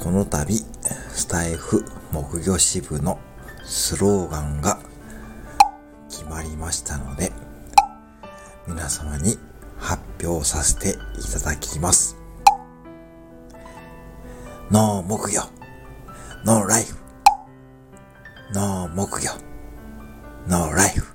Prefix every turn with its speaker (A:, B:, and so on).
A: この度、スタイフ木魚支部のスローガンが決まりましたので、皆様に発表させていただきます。ノー木魚、ノーライフ、ノー木魚、ノーライフ。